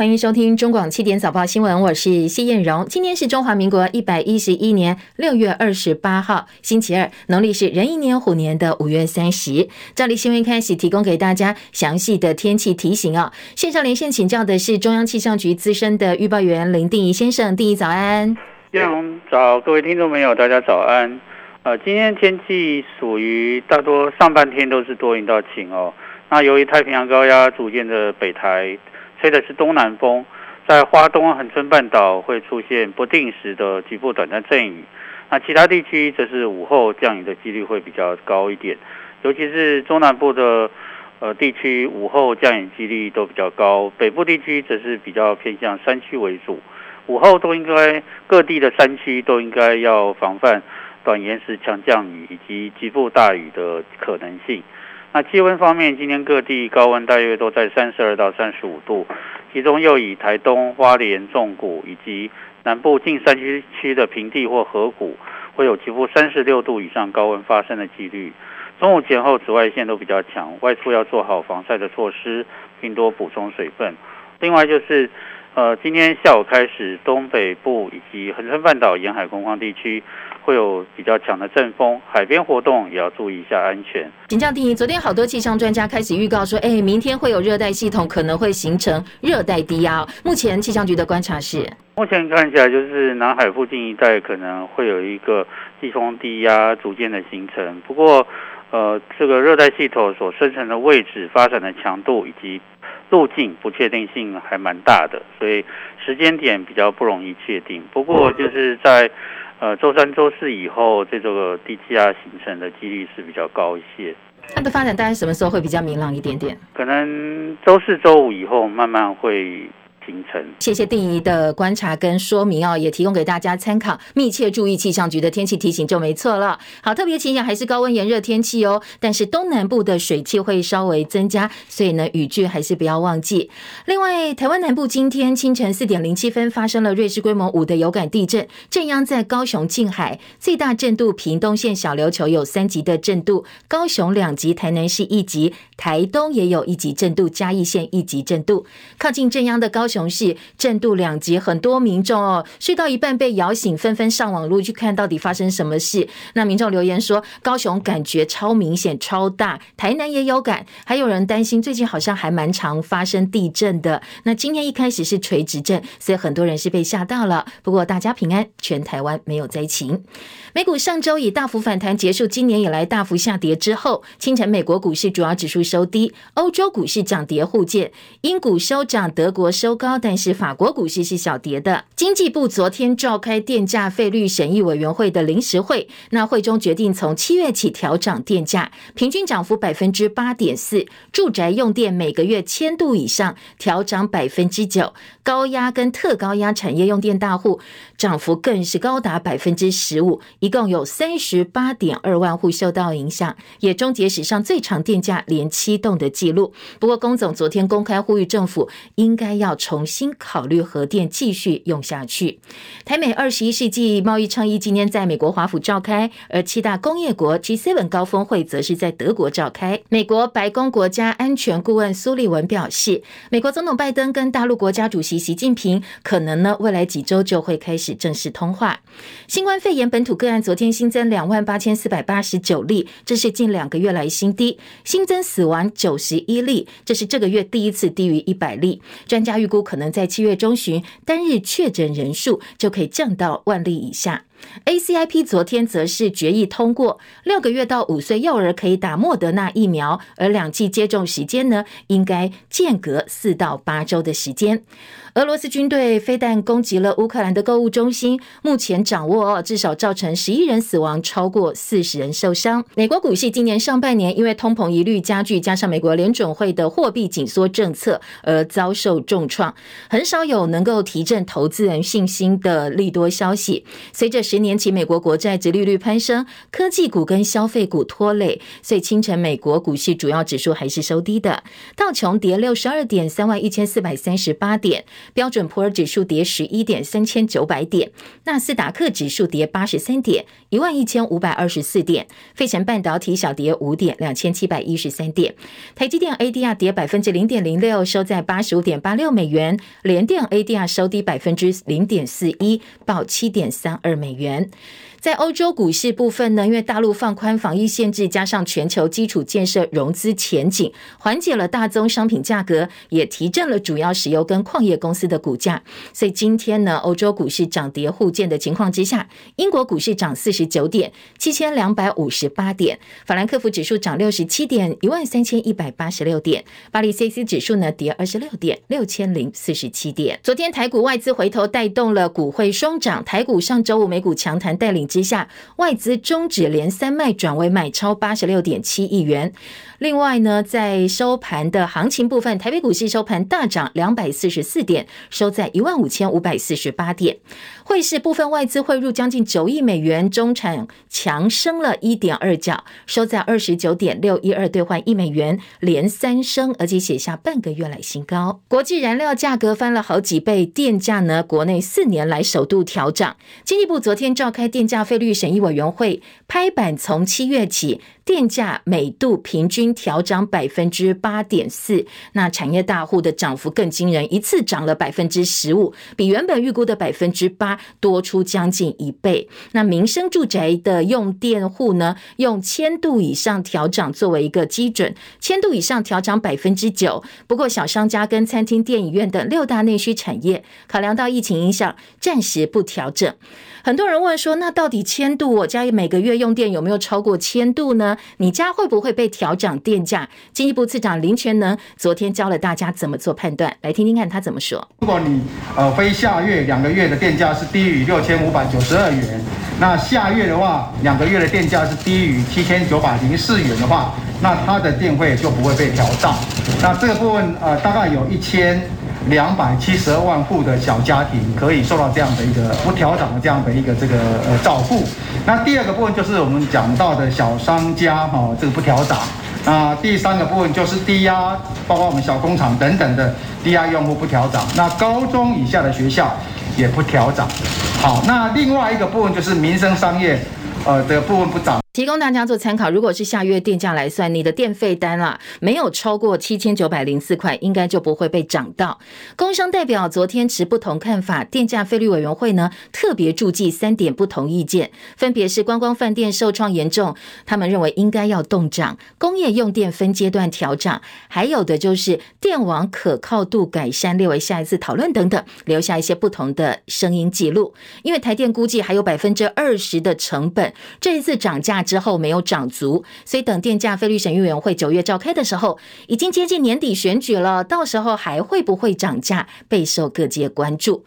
欢迎收听中广七点早报新闻，我是谢燕荣。今天是中华民国一百一十一年六月二十八号，星期二，农历是壬寅年虎年的五月三十。照例新闻开始，提供给大家详细的天气提醒哦。线上连线请教的是中央气象局资深的预报员林定仪先生，定仪早安。燕荣早，各位听众朋友，大家早安。呃，今天天气属于大多上半天都是多云到晴哦。那由于太平洋高压逐渐的北抬。吹的是东南风，在花东恒春半岛会出现不定时的局部短暂阵雨，那其他地区则是午后降雨的几率会比较高一点，尤其是中南部的呃地区午后降雨几率都比较高，北部地区则是比较偏向山区为主，午后都应该各地的山区都应该要防范短延时强降雨以及局部大雨的可能性。那气温方面，今天各地高温大约都在三十二到三十五度，其中又以台东、花莲、纵谷以及南部近山区区的平地或河谷，会有几乎三十六度以上高温发生的几率。中午前后紫外线都比较强，外出要做好防晒的措施，并多补充水分。另外就是。呃，今天下午开始，东北部以及恒春半岛沿海空旷地区会有比较强的阵风，海边活动也要注意一下安全。请教定仪，昨天好多气象专家开始预告说，哎，明天会有热带系统可能会形成热带低压。目前气象局的观察是，目前看起来就是南海附近一带可能会有一个季风低压逐渐的形成。不过，呃，这个热带系统所生成的位置、发展的强度以及路径不确定性还蛮大的，所以时间点比较不容易确定。不过就是在呃周三、周四以后，这个低气压形成的几率是比较高一些。它的发展大概什么时候会比较明朗一点点？可能周四、周五以后慢慢会。谢谢定仪的观察跟说明哦，也提供给大家参考，密切注意气象局的天气提醒就没错了。好，特别提醒还是高温炎热天气哦，但是东南部的水汽会稍微增加，所以呢雨具还是不要忘记。另外，台湾南部今天清晨四点零七分发生了瑞士规模五的有感地震，震央在高雄近海，最大震度屏东县小琉球有三级的震度，高雄两级，台南市一级，台东也有一级震度，嘉义县一级震度，靠近震央的高雄。熊市震度两级，很多民众哦睡到一半被摇醒，纷纷上网路去看到底发生什么事。那民众留言说，高雄感觉超明显、超大，台南也有感，还有人担心最近好像还蛮常发生地震的。那今天一开始是垂直震，所以很多人是被吓到了。不过大家平安，全台湾没有灾情。美股上周以大幅反弹结束，今年以来大幅下跌之后，清晨美国股市主要指数收低，欧洲股市涨跌互见，英股收涨，德国收高，但是法国股市是小跌的。经济部昨天召开电价费率审议委员会的临时会，那会中决定从七月起调涨电价，平均涨幅百分之八点四，住宅用电每个月千度以上调涨百分之九，高压跟特高压产业用电大户涨幅更是高达百分之十五。一共有三十八点二万户受到影响，也终结史上最长电价连七冻的记录。不过，龚总昨天公开呼吁政府应该要重新考虑核电继续用下去。台美二十一世纪贸易倡议今天在美国华府召开，而七大工业国 G7 高峰会则是在德国召开。美国白宫国家安全顾问苏利文表示，美国总统拜登跟大陆国家主席习近平可能呢未来几周就会开始正式通话。新冠肺炎本土个案昨天新增两万八千四百八十九例，这是近两个月来新低。新增死亡九十一例，这是这个月第一次低于一百例。专家预估，可能在七月中旬单日确诊人数就可以降到万例以下。ACIP 昨天则是决议通过，六个月到五岁幼儿可以打莫德纳疫苗，而两剂接种时间呢，应该间隔四到八周的时间。俄罗斯军队飞弹攻击了乌克兰的购物中心，目前掌握至少造成十一人死亡，超过四十人受伤。美国股市今年上半年因为通膨疑虑加剧，加上美国联准会的货币紧缩政策而遭受重创，很少有能够提振投资人信心的利多消息。随着十年期美国国债殖利率攀升，科技股跟消费股拖累，所以清晨美国股市主要指数还是收低的。道琼跌六十二点，三万一千四百三十八点；标准普尔指数跌十一点，三千九百点；纳斯达克指数跌八十三点，一万一千五百二十四点；费城半导体小跌五点，两千七百一十三点；台积电 ADR 跌百分之零点零六，收在八十五点八六美元；联电 ADR 收低百分之零点四一，报七点三二美元。在欧洲股市部分呢，因为大陆放宽防疫限制，加上全球基础建设融资前景，缓解了大宗商品价格，也提振了主要石油跟矿业公司的股价。所以今天呢，欧洲股市涨跌互见的情况之下，英国股市涨四十九点，七千两百五十八点；法兰克福指数涨六十七点，一万三千一百八十六点；巴黎 c c 指数呢跌二十六点，六千零四十七点。昨天台股外资回头带动了股汇双涨，台股上周五美股强弹带领。之下，外资终止连三卖，转为买超八十六点七亿元。另外呢，在收盘的行情部分，台北股市收盘大涨两百四十四点，收在一万五千五百四十八点。汇市部分，外资汇入将近九亿美元，中产强升了一点二角，收在二十九点六一二兑换一美元，连三升，而且写下半个月来新高。国际燃料价格翻了好几倍，电价呢，国内四年来首度调涨。经济部昨天召开电价费率审议委员会，拍板从七月起。电价每度平均调涨百分之八点四，那产业大户的涨幅更惊人，一次涨了百分之十五，比原本预估的百分之八多出将近一倍。那民生住宅的用电户呢，用千度以上调涨作为一个基准，千度以上调涨百分之九。不过小商家跟餐厅、电影院等六大内需产业，考量到疫情影响，暂时不调整。很多人问说，那到底千度我家每个月用电有没有超过千度呢？你家会不会被调涨电价？经济部次长林全能昨天教了大家怎么做判断，来听听看他怎么说。如果你呃非下月两个月的电价是低于六千五百九十二元，那下月的话两个月的电价是低于七千九百零四元的话，那它的电费就不会被调涨。那这个部分呃大概有一千。两百七十二万户的小家庭可以受到这样的一个不调涨的这样的一个这个呃照顾。那第二个部分就是我们讲到的小商家哈，这个不调涨。那第三个部分就是低压，包括我们小工厂等等的低压用户不调涨。那高中以下的学校也不调涨。好，那另外一个部分就是民生商业，呃的部分不涨。提供大家做参考，如果是下月电价来算，你的电费单啊没有超过七千九百零四块，应该就不会被涨到。工商代表昨天持不同看法，电价费率委员会呢特别注记三点不同意见，分别是观光饭店受创严重，他们认为应该要动涨；工业用电分阶段调涨，还有的就是电网可靠度改善列为下一次讨论等等，留下一些不同的声音记录。因为台电估计还有百分之二十的成本，这一次涨价。之后没有涨足，所以等电价费率审议委员会九月召开的时候，已经接近年底选举了，到时候还会不会涨价，备受各界关注。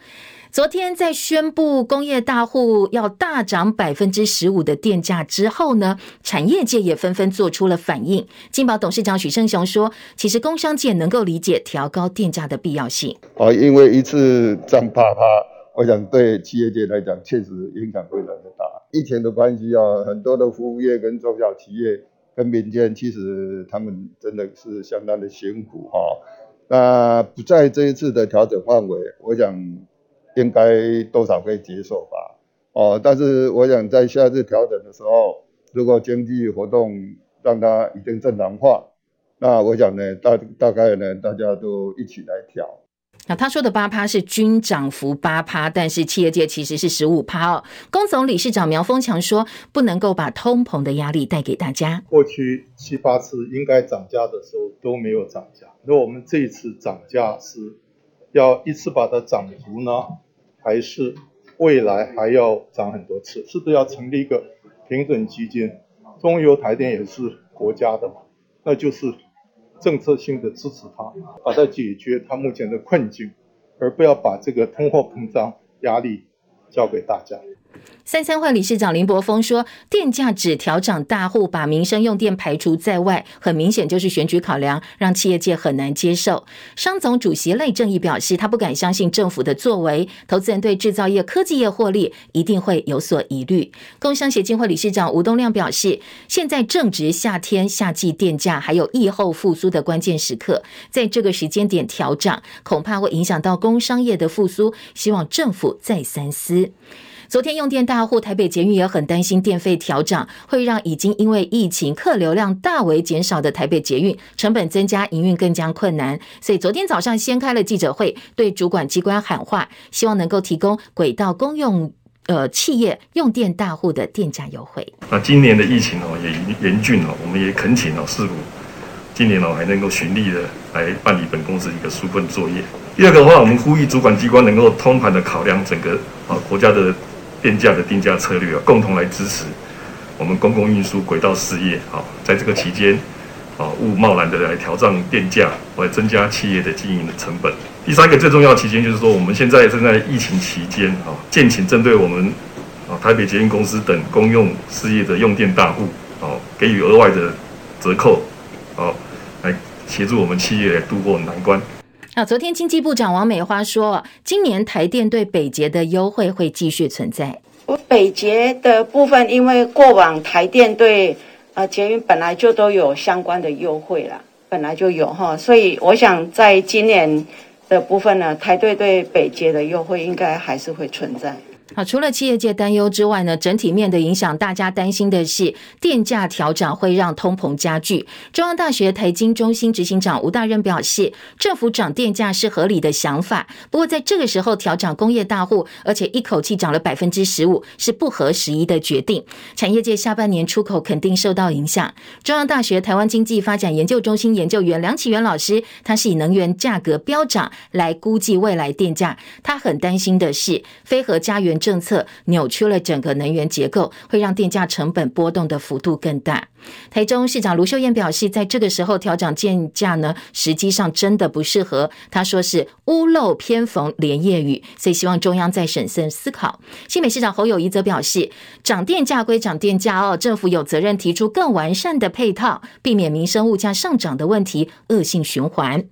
昨天在宣布工业大户要大涨百分之十五的电价之后呢，产业界也纷纷做出了反应。金宝董事长许胜雄说：“其实工商界能够理解调高电价的必要性。哦，因为一次涨啪啪，我想对企业界来讲，确实影响非常的大。”疫情的关系啊，很多的服务业跟中小企业跟民间，其实他们真的是相当的辛苦哈。那不在这一次的调整范围，我想应该多少可以接受吧。哦，但是我想在下次调整的时候，如果经济活动让它已经正常化，那我想呢，大大概呢，大家都一起来调。那他说的八趴是均涨幅八趴，但是企业界其实是十五趴哦。工总理事长苗丰强说，不能够把通膨的压力带给大家。过去七八次应该涨价的时候都没有涨价，那我们这一次涨价是要一次把它涨足呢，还是未来还要涨很多次？是不是要成立一个平准基金？中油台电也是国家的嘛，那就是。政策性的支持他，把它解决他目前的困境，而不要把这个通货膨胀压力交给大家。三三会理事长林柏峰说：“电价只调涨，大户把民生用电排除在外，很明显就是选举考量，让企业界很难接受。”商总主席赖正义表示：“他不敢相信政府的作为，投资人对制造业、科技业获利一定会有所疑虑。”工商协进会理事长吴东亮表示：“现在正值夏天、夏季电价还有疫后复苏的关键时刻，在这个时间点调涨，恐怕会影响到工商业的复苏，希望政府再三思。”昨天用电大户台北捷运也很担心电费调涨会让已经因为疫情客流量大为减少的台北捷运成本增加，营运更加困难。所以昨天早上先开了记者会，对主管机关喊话，希望能够提供轨道公用呃企业用电大户的电价优惠。那今年的疫情哦也严峻哦，我们也恳请哦市府今年哦还能够循例的来办理本公司一个纾困作业。第二个的话，我们呼吁主管机关能够通盘的考量整个啊国家的。电价的定价策略啊，共同来支持我们公共运输轨道事业啊，在这个期间啊，勿贸然的来调涨电价，来增加企业的经营的成本。第三个最重要期间就是说，我们现在正在疫情期间啊，建请针对我们啊台北捷运公司等公用事业的用电大户啊，给予额外的折扣，啊，来协助我们企业来度过难关。啊，昨天经济部长王美花说，今年台电对北捷的优惠会继续存在。北捷的部分，因为过往台电对呃捷运本来就都有相关的优惠了，本来就有哈，所以我想在今年的部分呢，台队对北捷的优惠应该还是会存在。好，除了企业界担忧之外呢，整体面的影响，大家担心的是电价调整会让通膨加剧。中央大学台经中心执行长吴大任表示，政府涨电价是合理的想法，不过在这个时候调涨工业大户，而且一口气涨了百分之十五，是不合时宜的决定。产业界下半年出口肯定受到影响。中央大学台湾经济发展研究中心研究员梁启源老师，他是以能源价格飙涨来估计未来电价，他很担心的是非核家园。政策扭曲了整个能源结构，会让电价成本波动的幅度更大。台中市长卢秀燕表示，在这个时候调涨电价呢，实际上真的不适合。他说是屋漏偏逢连夜雨，所以希望中央再审慎思考。新北市长侯友谊则表示，涨电价归涨电价哦，政府有责任提出更完善的配套，避免民生物价上涨的问题恶性循环。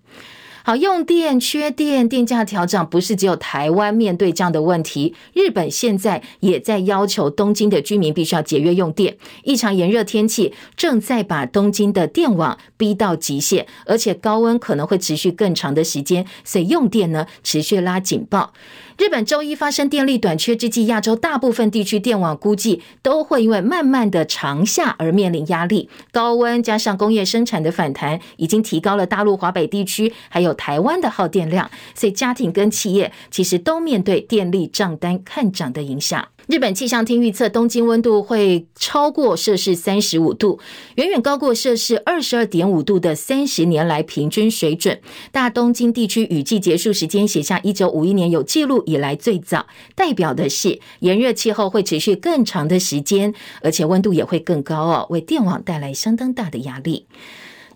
好，用电缺电，电价调整不是只有台湾面对这样的问题，日本现在也在要求东京的居民必须要节约用电。异常炎热天气正在把东京的电网逼到极限，而且高温可能会持续更长的时间，所以用电呢持续拉警报。日本周一发生电力短缺之际，亚洲大部分地区电网估计都会因为慢慢的长夏而面临压力。高温加上工业生产的反弹，已经提高了大陆华北地区还有台湾的耗电量，所以家庭跟企业其实都面对电力账单看涨的影响。日本气象厅预测，东京温度会超过摄氏三十五度，远远高过摄氏二十二点五度的三十年来平均水准。大东京地区雨季结束时间写下一九五一年有记录以来最早，代表的是炎热气候会持续更长的时间，而且温度也会更高哦，为电网带来相当大的压力。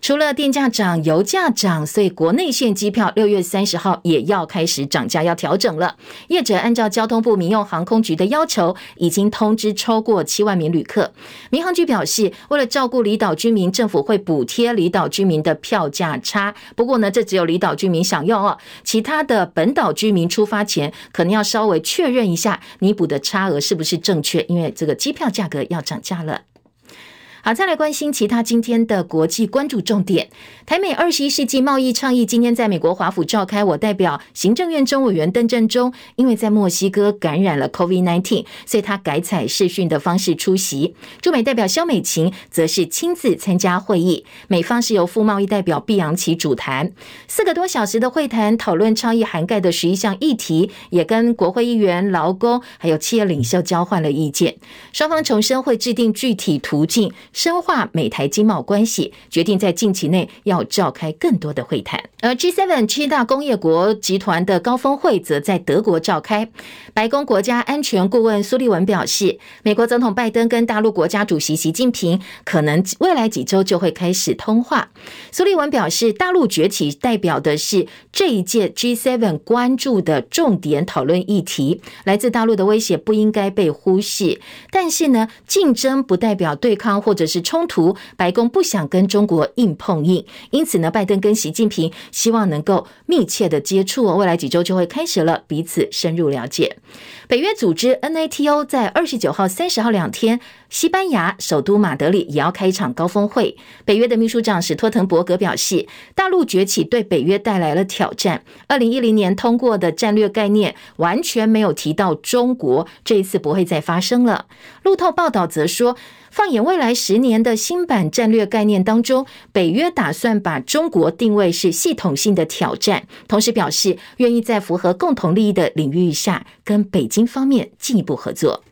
除了电价涨、油价涨，所以国内线机票六月三十号也要开始涨价，要调整了。业者按照交通部民用航空局的要求，已经通知超过七万名旅客。民航局表示，为了照顾离岛居民，政府会补贴离岛居民的票价差。不过呢，这只有离岛居民享用哦，其他的本岛居民出发前可能要稍微确认一下，你补的差额是不是正确，因为这个机票价格要涨价了。好，再来关心其他今天的国际关注重点。台美二十一世纪贸易倡议今天在美国华府召开，我代表行政院中委员邓振中，因为在墨西哥感染了 COVID-19，所以他改采视讯的方式出席。驻美代表萧美琴则是亲自参加会议，美方是由副贸易代表毕扬奇主谈。四个多小时的会谈，讨论倡议涵盖的十一项议题，也跟国会议员、劳工还有企业领袖交换了意见。双方重申会制定具体途径。深化美台经贸关系，决定在近期内要召开更多的会谈。而 G7 七大工业国集团的高峰会则在德国召开。白宫国家安全顾问苏利文表示，美国总统拜登跟大陆国家主席习近平可能未来几周就会开始通话。苏利文表示，大陆崛起代表的是这一届 G7 关注的重点讨论议题，来自大陆的威胁不应该被忽视。但是呢，竞争不代表对抗或者是冲突，白宫不想跟中国硬碰硬，因此呢，拜登跟习近平希望能够密切的接触，未来几周就会开始了，彼此深入了解。北约组织 NATO 在二十九号、三十号两天，西班牙首都马德里也要开一场高峰会。北约的秘书长史托滕伯格表示，大陆崛起对北约带来了挑战。二零一零年通过的战略概念完全没有提到中国，这一次不会再发生了。路透报道则说，放眼未来十年的新版战略概念当中，北约打算把中国定位是系统性的挑战，同时表示愿意在符合共同利益的领域下跟北京方面进一步合作。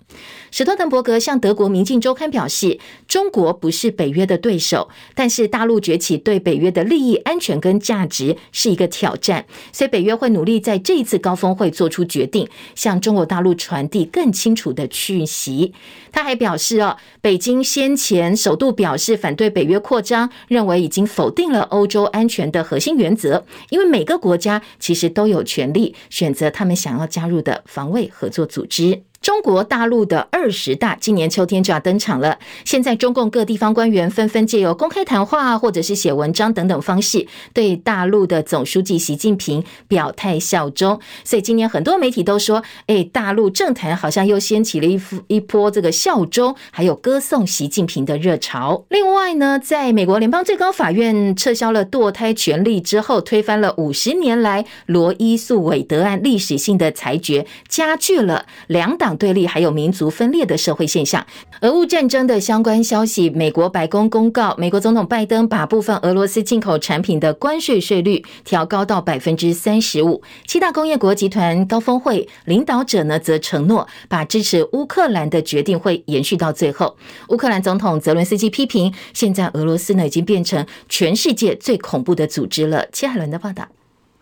史托滕伯格向德国《明镜周刊》表示，中国不是北约的对手，但是大陆崛起对北约的利益、安全跟价值是一个挑战，所以北约会努力在这一次高峰会做出决定，向中国大陆传递更清楚的讯息。他还表示，哦，北京先前首度表示反对北约扩张，认为已经否定了欧洲安全的核心原则，因为每个国家其实都有权利选择他们想要加入的防卫合作组织。中国大陆的二十大今年秋天就要登场了。现在中共各地方官员纷纷借由公开谈话或者是写文章等等方式，对大陆的总书记习近平表态效忠。所以今年很多媒体都说，哎，大陆政坛好像又掀起了一一波这个效忠还有歌颂习近平的热潮。另外呢，在美国联邦最高法院撤销了堕胎权利之后，推翻了五十年来罗伊诉韦德案历史性的裁决，加剧了两党。对立还有民族分裂的社会现象，俄乌战争的相关消息，美国白宫公告，美国总统拜登把部分俄罗斯进口产品的关税税率调高到百分之三十五。七大工业国集团高峰会领导者呢，则承诺把支持乌克兰的决定会延续到最后。乌克兰总统泽伦斯基批评，现在俄罗斯呢已经变成全世界最恐怖的组织了。切海伦的报道。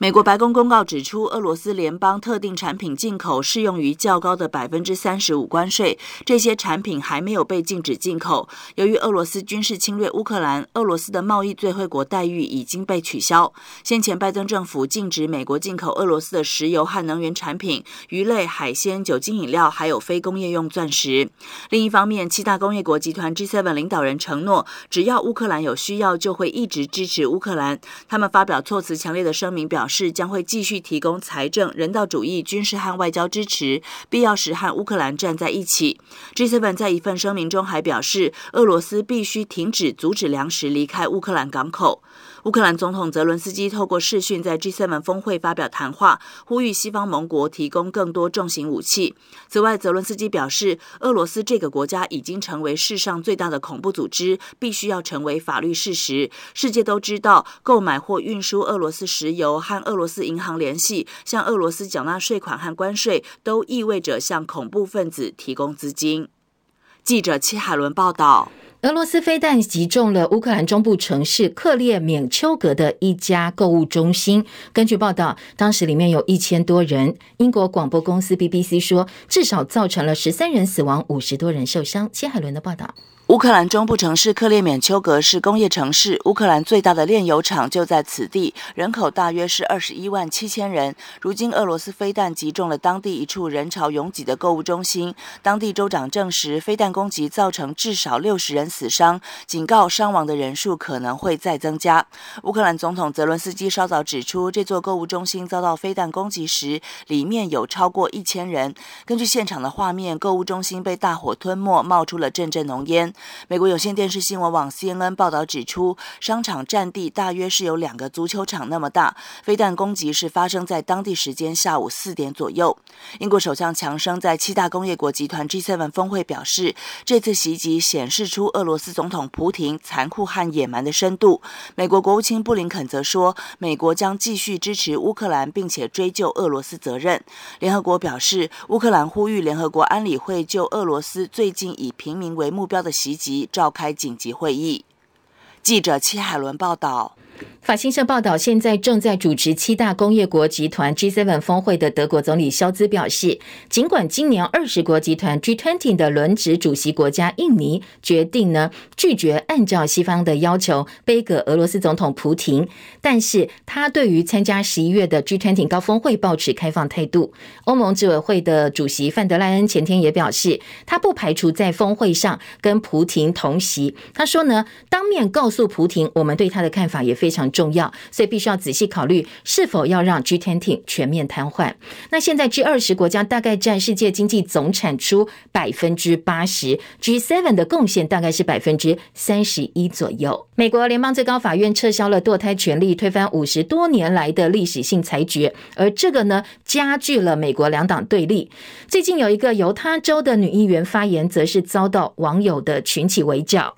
美国白宫公告指出，俄罗斯联邦特定产品进口适用于较高的百分之三十五关税，这些产品还没有被禁止进口。由于俄罗斯军事侵略乌克兰，俄罗斯的贸易最惠国待遇已经被取消。先前拜登政府禁止美国进口俄罗斯的石油和能源产品、鱼类、海鲜、酒精饮料，还有非工业用钻石。另一方面，七大工业国集团 G7 领导人承诺，只要乌克兰有需要，就会一直支持乌克兰。他们发表措辞强烈的声明，表示。是将会继续提供财政、人道主义、军事和外交支持，必要时和乌克兰站在一起。G7 在一份声明中还表示，俄罗斯必须停止阻止粮食离开乌克兰港口。乌克兰总统泽伦斯基透过视讯在 G7 峰会发表谈话，呼吁西方盟国提供更多重型武器。此外，泽伦斯基表示，俄罗斯这个国家已经成为世上最大的恐怖组织，必须要成为法律事实。世界都知道，购买或运输俄罗斯石油和俄罗斯银行联系，向俄罗斯缴纳税款和关税，都意味着向恐怖分子提供资金。记者戚海伦报道。俄罗斯飞弹击中了乌克兰中部城市克列缅丘格的一家购物中心。根据报道，当时里面有一千多人。英国广播公司 BBC 说，至少造成了十三人死亡，五十多人受伤。谢海伦的报道。乌克兰中部城市克列缅丘格是工业城市，乌克兰最大的炼油厂就在此地，人口大约是二十一万七千人。如今，俄罗斯飞弹击中了当地一处人潮拥挤的购物中心，当地州长证实飞弹攻击造成至少六十人死伤，警告伤亡的人数可能会再增加。乌克兰总统泽伦斯基稍早指出，这座购物中心遭到飞弹攻击时，里面有超过一千人。根据现场的画面，购物中心被大火吞没，冒出了阵阵浓烟。美国有线电视新闻网 CNN 报道指出，商场占地大约是有两个足球场那么大。飞弹攻击是发生在当地时间下午四点左右。英国首相强生在七大工业国集团 G7 峰会表示，这次袭击显示出俄俄罗斯总统普京残酷和野蛮的深度。美国国务卿布林肯则说，美国将继续支持乌克兰，并且追究俄罗斯责任。联合国表示，乌克兰呼吁联合国安理会就俄罗斯最近以平民为目标的袭击召开紧急会议。记者戚海伦报道。法新社报道，现在正在主持七大工业国集团 G7 峰会的德国总理肖兹表示，尽管今年二十国集团 G20 的轮值主席国家印尼决定呢拒绝按照西方的要求杯葛俄罗斯总统普廷，但是他对于参加十一月的 G20 高峰会抱持开放态度。欧盟执委会的主席范德赖恩前天也表示，他不排除在峰会上跟普廷同席。他说呢，当面告诉普廷，我们对他的看法也非非常重要，所以必须要仔细考虑是否要让 G20 全面瘫痪。那现在 G20 国家大概占世界经济总产出百分之八十，G7 的贡献大概是百分之三十一左右。美国联邦最高法院撤销了堕胎权利，推翻五十多年来的历史性裁决，而这个呢，加剧了美国两党对立。最近有一个犹他州的女议员发言，则是遭到网友的群起围剿。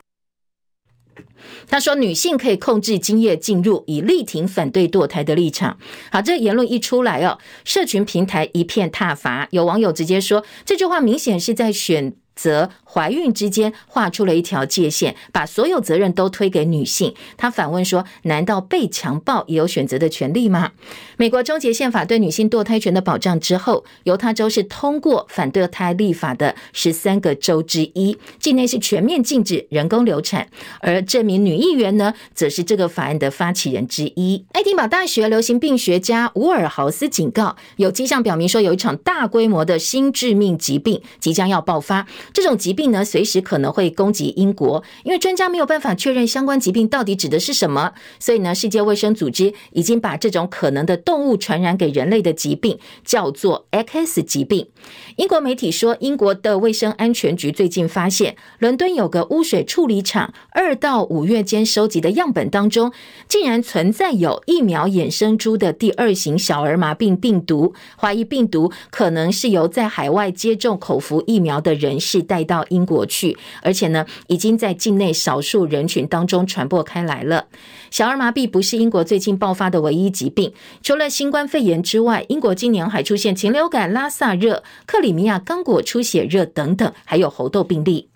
他说：“女性可以控制精液进入，以力挺反对堕胎的立场。”好，这言论一出来哦，社群平台一片挞伐，有网友直接说这句话明显是在选。则怀孕之间画出了一条界限，把所有责任都推给女性。他反问说：“难道被强暴也有选择的权利吗？”美国终结宪法对女性堕胎权的保障之后，犹他州是通过反堕胎立法的十三个州之一，境内是全面禁止人工流产。而这名女议员呢，则是这个法案的发起人之一。爱丁堡大学流行病学家伍尔豪斯警告，有迹象表明说，有一场大规模的新致命疾病即将要爆发。这种疾病呢，随时可能会攻击英国，因为专家没有办法确认相关疾病到底指的是什么，所以呢，世界卫生组织已经把这种可能的动物传染给人类的疾病叫做 X 疾病。英国媒体说，英国的卫生安全局最近发现，伦敦有个污水处理厂二到五月间收集的样本当中，竟然存在有疫苗衍生出的第二型小儿麻痹病毒，怀疑病毒可能是由在海外接种口服疫苗的人士。带到英国去，而且呢，已经在境内少数人群当中传播开来了。小儿麻痹不是英国最近爆发的唯一疾病，除了新冠肺炎之外，英国今年还出现禽流感、拉萨热、克里米亚刚果出血热等等，还有猴痘病例。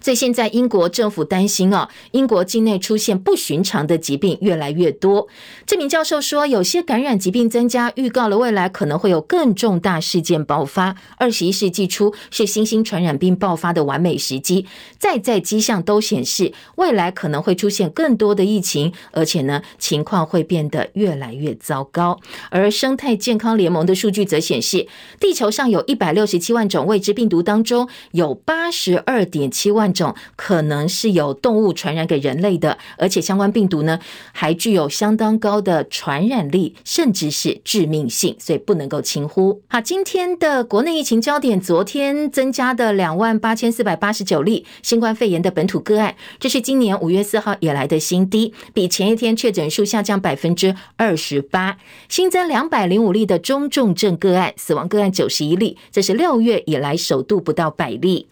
所以现在英国政府担心啊，英国境内出现不寻常的疾病越来越多。这名教授说，有些感染疾病增加，预告了未来可能会有更重大事件爆发。二十一世纪初是新兴传染病爆发的完美时机，再在迹象都显示未来可能会出现更多的疫情，而且呢，情况会变得越来越糟糕。而生态健康联盟的数据则显示，地球上有一百六十七万种未知病毒当中，有八十二点七七万种可能是由动物传染给人类的，而且相关病毒呢，还具有相当高的传染力，甚至是致命性，所以不能够轻忽。好，今天的国内疫情焦点，昨天增加的两万八千四百八十九例新冠肺炎的本土个案，这是今年五月四号以来的新低，比前一天确诊数下降百分之二十八，新增两百零五例的中重症个案，死亡个案九十一例，这是六月以来首度不到百例。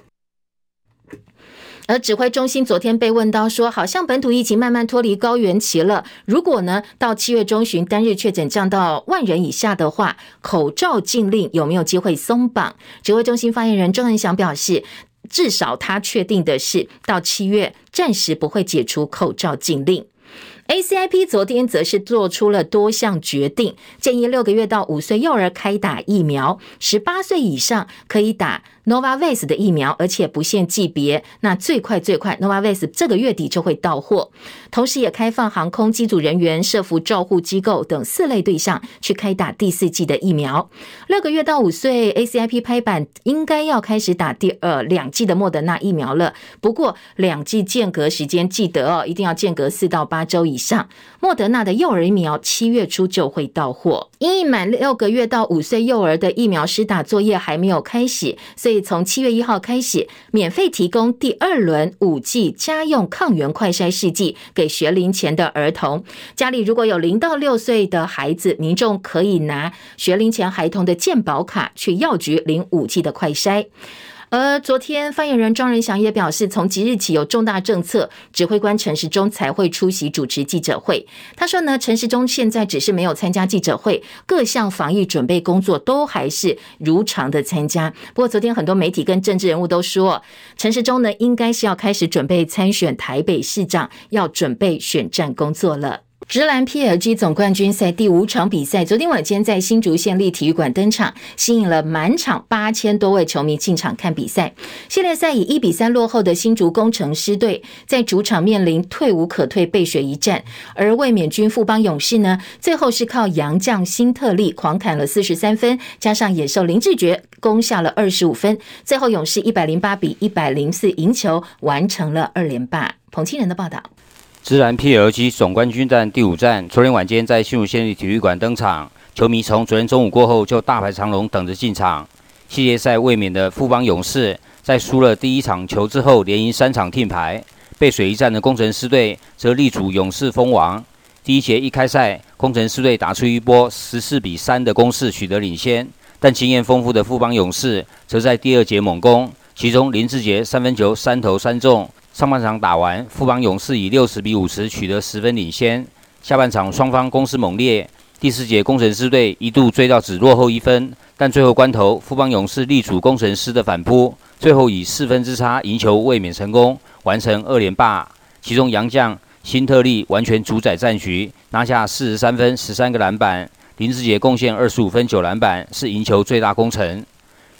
而指挥中心昨天被问到说，好像本土疫情慢慢脱离高原期了。如果呢，到七月中旬单日确诊降到万人以下的话，口罩禁令有没有机会松绑？指挥中心发言人庄人祥表示，至少他确定的是，到七月暂时不会解除口罩禁令。ACIP 昨天则是做出了多项决定，建议六个月到五岁幼儿开打疫苗，十八岁以上可以打 Novavax 的疫苗，而且不限季别。那最快最快，Novavax 这个月底就会到货。同时，也开放航空机组人员、社福照护机构等四类对象去开打第四季的疫苗。六个月到五岁，ACIP 拍板应该要开始打第二两季的莫德纳疫苗了。不过，两季间隔时间记得哦，一定要间隔四到八周以上。莫德纳的幼儿疫苗七月初就会到货。因为满六个月到五岁幼儿的疫苗施打作业还没有开始，所以从七月一号开始，免费提供第二轮五 G 家用抗原快筛试剂给学龄前的儿童。家里如果有零到六岁的孩子，民众可以拿学龄前孩童的健保卡去药局领五 G 的快筛。而昨天发言人庄人祥也表示，从即日起有重大政策，指挥官陈时中才会出席主持记者会。他说呢，陈时中现在只是没有参加记者会，各项防疫准备工作都还是如常的参加。不过昨天很多媒体跟政治人物都说，陈时中呢应该是要开始准备参选台北市长，要准备选战工作了。直篮 PLG 总冠军赛第五场比赛，昨天晚间在新竹县立体育馆登场，吸引了满场八千多位球迷进场看比赛。系列赛以一比三落后的新竹工程师队，在主场面临退无可退背水一战，而卫冕军富邦勇士呢，最后是靠洋将辛特利狂砍了四十三分，加上野兽林志杰攻下了二十五分，最后勇士一百零八比一百零四赢球，完成了二连霸。彭清仁的报道。职篮 PLG 总冠军战第五战，昨天晚间在新竹县立体育馆登场，球迷从昨天中午过后就大排长龙等着进场。系列赛卫冕的富邦勇士，在输了第一场球之后，连赢三场听牌。背水一战的工程师队则力主勇士封王。第一节一开赛，工程师队打出一波十四比三的攻势，取得领先。但经验丰富的富邦勇士，则在第二节猛攻，其中林志杰三分球三投三中。上半场打完，富邦勇士以六十比五十取得十分领先。下半场双方攻势猛烈，第四节攻城狮队一度追到只落后一分，但最后关头富邦勇士力主工程师的反扑，最后以四分之差赢球卫冕成功，完成二连霸。其中杨将辛特利完全主宰战局，拿下四十三分、十三个篮板；林志杰贡献二十五分、九篮板，是赢球最大功臣。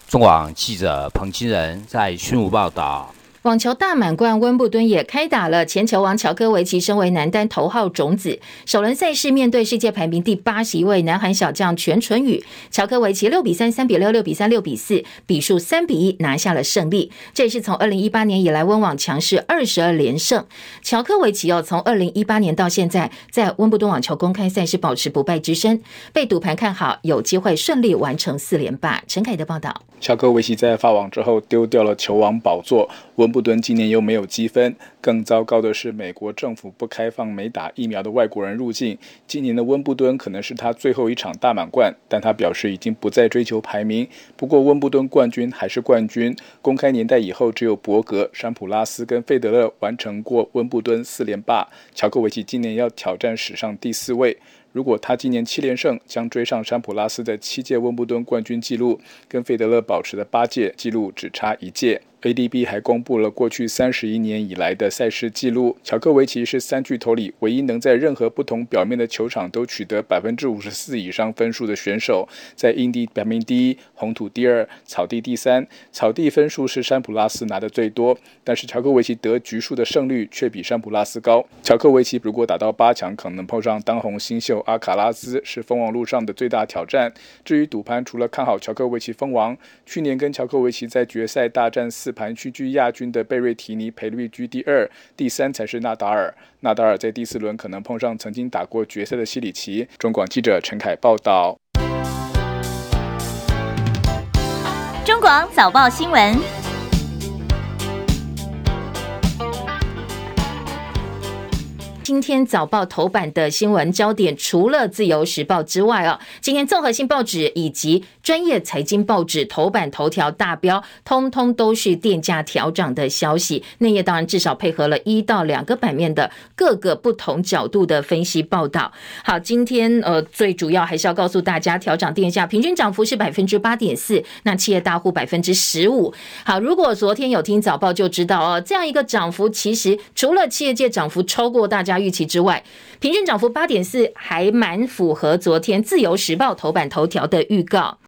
中广记者彭清仁在新竹报道。网球大满贯温布敦也开打了，前球王乔科维奇身为男单头号种子，首轮赛事面对世界排名第八十一位南韩小将全纯宇，乔科维奇六比三、三比六、六比三、六比四，比数三比一拿下了胜利。这也是从二零一八年以来温网强势二十二连胜。乔科维奇哦，从二零一八年到现在，在温布敦网球公开赛是保持不败之身，被赌盘看好有机会顺利完成四连霸。陈凯的报道。乔科维奇在发网之后丢掉了球王宝座，温布敦今年又没有积分，更糟糕的是美国政府不开放没打疫苗的外国人入境。今年的温布敦可能是他最后一场大满贯，但他表示已经不再追求排名。不过温布敦冠军还是冠军，公开年代以后只有伯格、山普拉斯跟费德勒完成过温布敦四连霸，乔科维奇今年要挑战史上第四位。如果他今年七连胜，将追上山普拉斯的七届温布敦冠军纪录，跟费德勒保持的八届纪录只差一届。ADB 还公布了过去三十一年以来的赛事记录，乔科维奇是三巨头里唯一能在任何不同表面的球场都取得百分之五十四以上分数的选手。在硬地排名第一，红土第二，草地第三。草地分数是山普拉斯拿的最多，但是乔科维奇得局数的胜率却比山普拉斯高。乔科维奇如果打到八强，可能碰上当红新秀阿卡拉斯，是封王路上的最大挑战。至于赌盘，除了看好乔科维奇封王，去年跟乔科维奇在决赛大战四。盘区居亚军的贝瑞提尼赔率居第二，第三才是纳达尔。纳达尔在第四轮可能碰上曾经打过决赛的西里奇。中广记者陈凯报道。中广早报新闻。今天早报头版的新闻焦点，除了自由时报之外啊，今天综合性报纸以及专业财经报纸头版头条大标，通通都是电价调涨的消息。内页当然至少配合了一到两个版面的各个不同角度的分析报道。好，今天呃最主要还是要告诉大家，调涨电价平均涨幅是百分之八点四，那企业大户百分之十五。好，如果昨天有听早报就知道哦，这样一个涨幅其实除了企业界涨幅超过大家。预期之外，平均涨幅八点四，还蛮符合昨天自由时报头版头条的预告。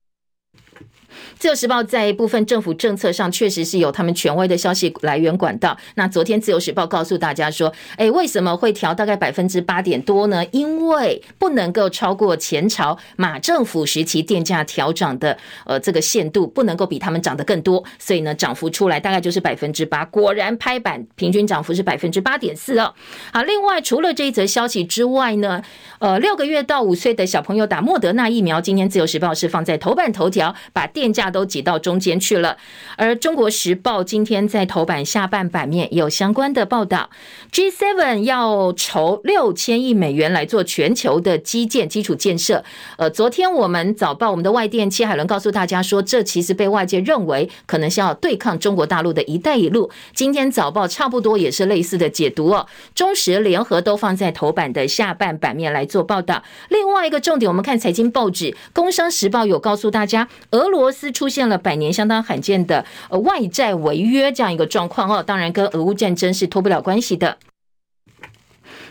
自由时报在部分政府政策上确实是有他们权威的消息来源管道。那昨天自由时报告诉大家说，哎，为什么会调大概百分之八点多呢？因为不能够超过前朝马政府时期电价调涨的呃这个限度，不能够比他们涨得更多，所以呢涨幅出来大概就是百分之八。果然拍板，平均涨幅是百分之八点四哦。好，另外除了这一则消息之外呢，呃，六个月到五岁的小朋友打莫德纳疫苗，今天自由时报是放在头版头条，把电价。都挤到中间去了。而中国时报今天在头版下半版面有相关的报道，G7 要筹六千亿美元来做全球的基建基础建设。呃，昨天我们早报我们的外电戚海伦告诉大家说，这其实被外界认为可能是要对抗中国大陆的一带一路。今天早报差不多也是类似的解读哦，中时联合都放在头版的下半版面来做报道。另外一个重点，我们看财经报纸，《工商时报》有告诉大家，俄罗斯出现了百年相当罕见的呃外债违约这样一个状况哦，当然跟俄乌战争是脱不了关系的。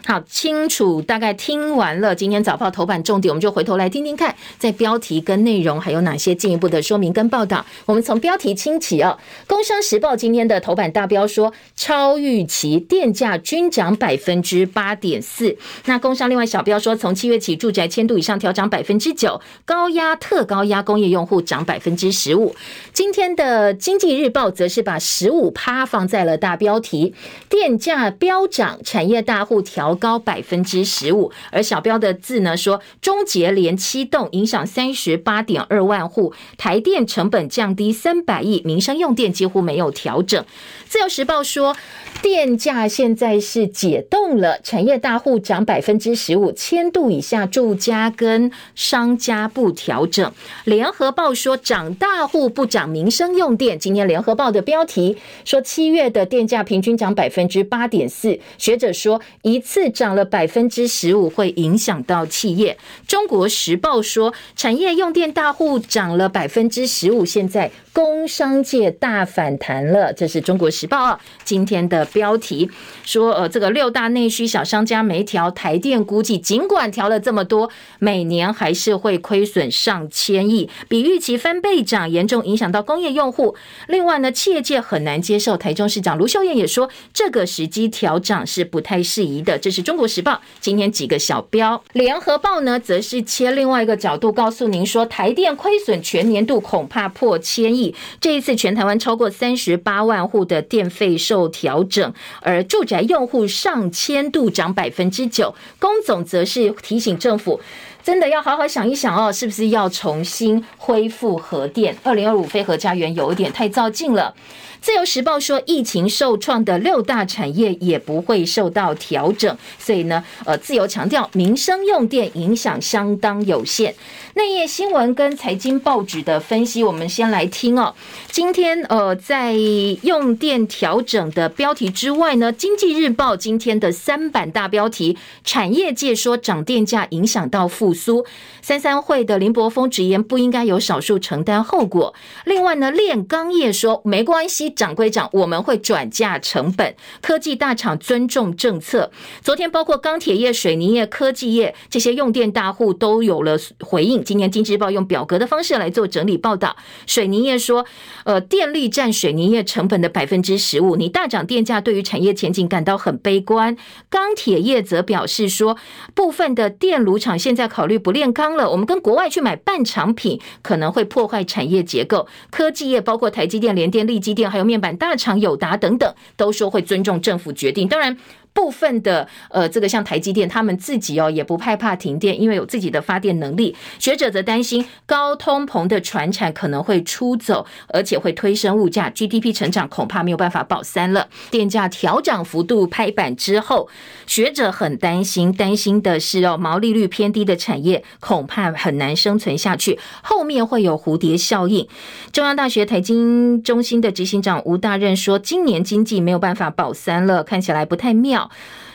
好，清楚，大概听完了今天早报头版重点，我们就回头来听听看，在标题跟内容还有哪些进一步的说明跟报道。我们从标题清起啊，《工商时报》今天的头版大标说，超预期电价均涨百分之八点四。那工商另外小标说，从七月起，住宅千度以上调涨百分之九，高压特高压工业用户涨百分之十五。今天的《经济日报》则是把十五趴放在了大标题，电价飙涨，产业大户调。高百分之十五，而小标的字呢说，中捷连七栋，影响三十八点二万户，台电成本降低三百亿，民生用电几乎没有调整。自由时报说，电价现在是解冻了，产业大户涨百分之十五，千度以下住家跟商家不调整。联合报说，涨大户不涨民生用电。今天联合报的标题说，七月的电价平均涨百分之八点四，学者说一次涨了百分之十五会影响到企业。中国时报说，产业用电大户涨了百分之十五，现在。工商界大反弹了，这是中国时报啊今天的标题说，呃，这个六大内需小商家没调，台电估计尽管调了这么多，每年还是会亏损上千亿，比预期翻倍涨，严重影响到工业用户。另外呢，企业界很难接受，台中市长卢秀燕也说，这个时机调涨是不太适宜的。这是中国时报今天几个小标，联合报呢，则是切另外一个角度告诉您说，台电亏损全年度恐怕破千亿。这一次，全台湾超过三十八万户的电费受调整，而住宅用户上千度涨百分之九。工总则是提醒政府，真的要好好想一想哦，是不是要重新恢复核电？二零二五非核家园有一点太躁进了。自由时报说，疫情受创的六大产业也不会受到调整，所以呢，呃，自由强调民生用电影响相当有限。内页新闻跟财经报纸的分析，我们先来听哦。今天呃，在用电调整的标题之外呢，《经济日报》今天的三版大标题，产业界说涨电价影响到负苏。三三会的林柏峰直言不应该有少数承担后果。另外呢，炼钢业说没关系，涨归涨，我们会转嫁成本。科技大厂尊重政策。昨天包括钢铁业、水泥业、科技业这些用电大户都有了回应。今天经济日报用表格的方式来做整理报道。水泥业说，呃，电力占水泥业成本的百分之十五，你大涨电价对于产业前景感到很悲观。钢铁业则表示说，部分的电炉厂现在考考虑不炼钢。了，我们跟国外去买半成品，可能会破坏产业结构。科技业包括台积电、联电、力积电，还有面板大厂友达等等，都说会尊重政府决定。当然。部分的呃，这个像台积电，他们自己哦也不害怕停电，因为有自己的发电能力。学者则担心高通膨的传产可能会出走，而且会推升物价，GDP 成长恐怕没有办法保三了。电价调涨幅度拍板之后，学者很担心，担心的是哦，毛利率偏低的产业恐怕很难生存下去，后面会有蝴蝶效应。中央大学台经中心的执行长吴大任说，今年经济没有办法保三了，看起来不太妙。妙。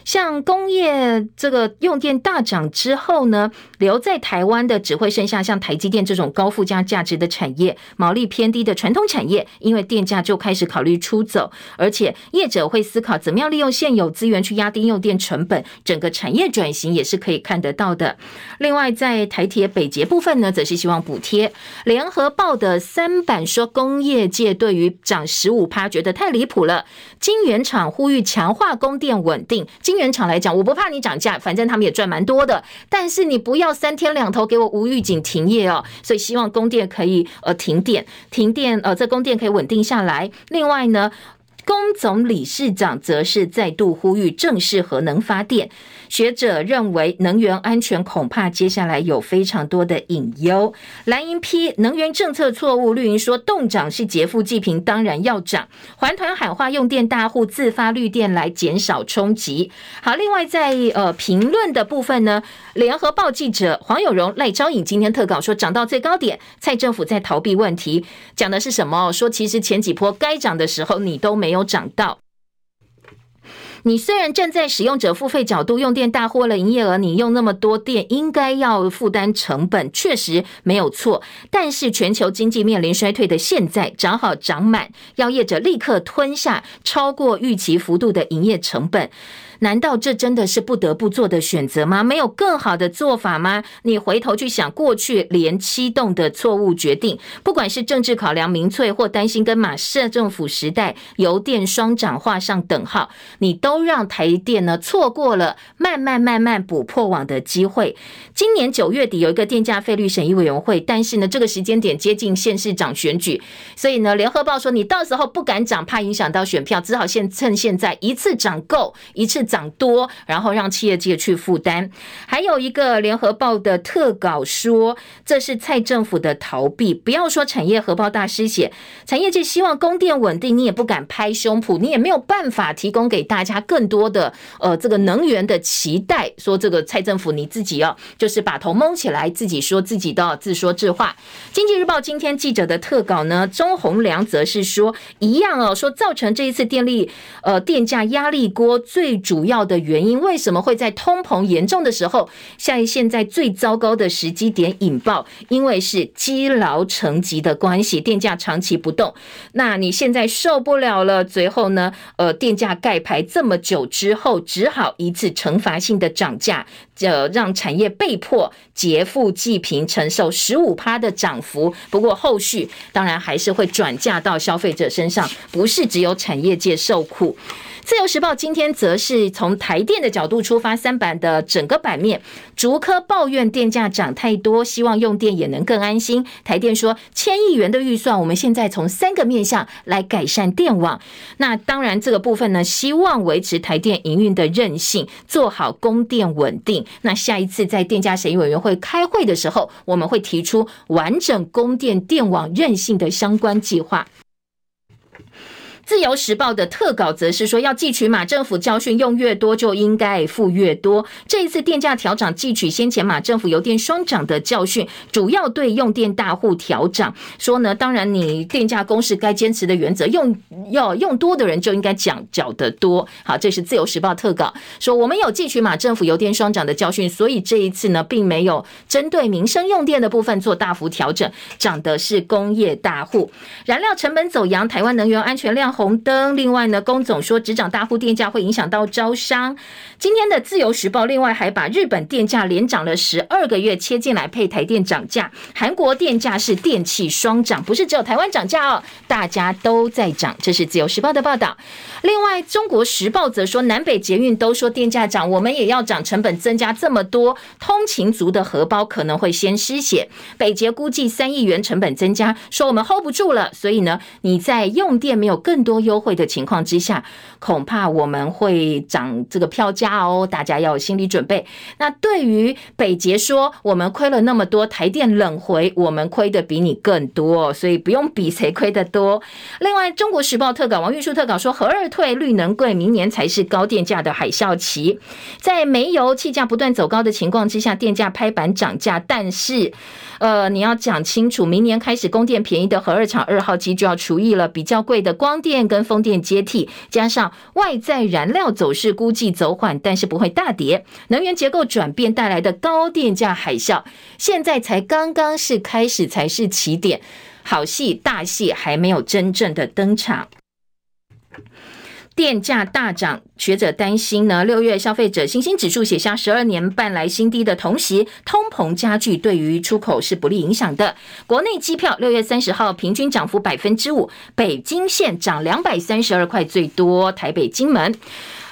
像工业这个用电大涨之后呢，留在台湾的只会剩下像台积电这种高附加价值的产业，毛利偏低的传统产业，因为电价就开始考虑出走，而且业者会思考怎么样利用现有资源去压低用电成本，整个产业转型也是可以看得到的。另外，在台铁北捷部分呢，则是希望补贴。联合报的三版说，工业界对于涨十五趴觉得太离谱了，晶圆厂呼吁强化供电稳定。原厂来讲，我不怕你涨价，反正他们也赚蛮多的。但是你不要三天两头给我无预警停业哦。所以希望供电可以呃停电，停电呃这供电可以稳定下来。另外呢，工总理事长则是再度呼吁正式核能发电。学者认为，能源安全恐怕接下来有非常多的隐忧。蓝营批能源政策错误，绿营说冻涨是劫富济贫，当然要涨。环团喊话，用电大户自发绿电来减少冲击。好，另外在呃评论的部分呢，联合报记者黄有荣、赖昭颖今天特稿说，涨到最高点，蔡政府在逃避问题，讲的是什么？说其实前几波该涨的时候，你都没有有涨到。你虽然站在使用者付费角度，用电大户了营业额，你用那么多电，应该要负担成本，确实没有错。但是全球经济面临衰退的现在，涨好涨满，要业者立刻吞下超过预期幅度的营业成本。难道这真的是不得不做的选择吗？没有更好的做法吗？你回头去想过去连七栋的错误决定，不管是政治考量、民粹或担心跟马社政府时代油电双涨画上等号，你都让台电呢错过了慢慢慢慢补破网的机会。今年九月底有一个电价费率审议委员会，但是呢这个时间点接近县市长选举，所以呢联合报说你到时候不敢涨，怕影响到选票，只好现趁现在一次涨够一次。涨多，然后让企业界去负担。还有一个联合报的特稿说，这是蔡政府的逃避。不要说产业荷包大失血，产业界希望供电稳定，你也不敢拍胸脯，你也没有办法提供给大家更多的呃这个能源的期待。说这个蔡政府你自己要就是把头蒙起来，自己说自己的自说自话。经济日报今天记者的特稿呢，钟宏良则是说一样哦，说造成这一次电力呃电价压力锅最主。主要的原因为什么会在通膨严重的时候，像现在最糟糕的时机点引爆？因为是积劳成疾的关系，电价长期不动。那你现在受不了了，最后呢？呃，电价盖牌这么久之后，只好一次惩罚性的涨价，呃，让产业被迫劫富济贫，承受十五趴的涨幅。不过后续当然还是会转嫁到消费者身上，不是只有产业界受苦。自由时报今天则是从台电的角度出发，三版的整个版面，竹科抱怨电价涨太多，希望用电也能更安心。台电说，千亿元的预算，我们现在从三个面向来改善电网。那当然，这个部分呢，希望维持台电营运的韧性，做好供电稳定。那下一次在电价审议委员会开会的时候，我们会提出完整供电电网韧性的相关计划。自由时报的特稿则是说，要汲取马政府教训，用越多就应该付越多。这一次电价调涨，汲取先前马政府油电双涨的教训，主要对用电大户调涨。说呢，当然你电价公式该坚持的原则，用要用多的人就应该讲缴得多。好，这是自由时报特稿说，我们有汲取马政府油电双涨的教训，所以这一次呢，并没有针对民生用电的部分做大幅调整，涨的是工业大户。燃料成本走扬，台湾能源安全量红灯。另外呢，工总说，只涨大户电价会影响到招商。今天的自由时报另外还把日本电价连涨了十二个月切进来配台电涨价。韩国电价是电气双涨，不是只有台湾涨价哦，大家都在涨。这是自由时报的报道。另外，中国时报则说，南北捷运都说电价涨，我们也要涨，成本增加这么多，通勤族的荷包可能会先失血。北捷估计三亿元成本增加，说我们 hold 不住了，所以呢，你在用电没有更多优惠的情况之下，恐怕我们会涨这个票价哦，大家要有心理准备。那对于北捷说，我们亏了那么多，台电冷回，我们亏的比你更多，所以不用比谁亏得多。另外，中国时报特稿王玉书特稿说，核二退，绿能贵，明年才是高电价的海啸期。在煤油气价不断走高的情况之下，电价拍板涨价，但是。呃，你要讲清楚，明年开始供电便宜的核二厂二号机就要除役了，比较贵的光电跟风电接替，加上外在燃料走势估计走缓，但是不会大跌。能源结构转变带来的高电价海啸，现在才刚刚是开始，才是起点，好戏大戏还没有真正的登场。电价大涨，学者担心呢。六月消费者信心指数写下十二年半来新低的同时，通膨加剧，对于出口是不利影响的。国内机票六月三十号平均涨幅百分之五，北京线涨两百三十二块最多，台北、金门。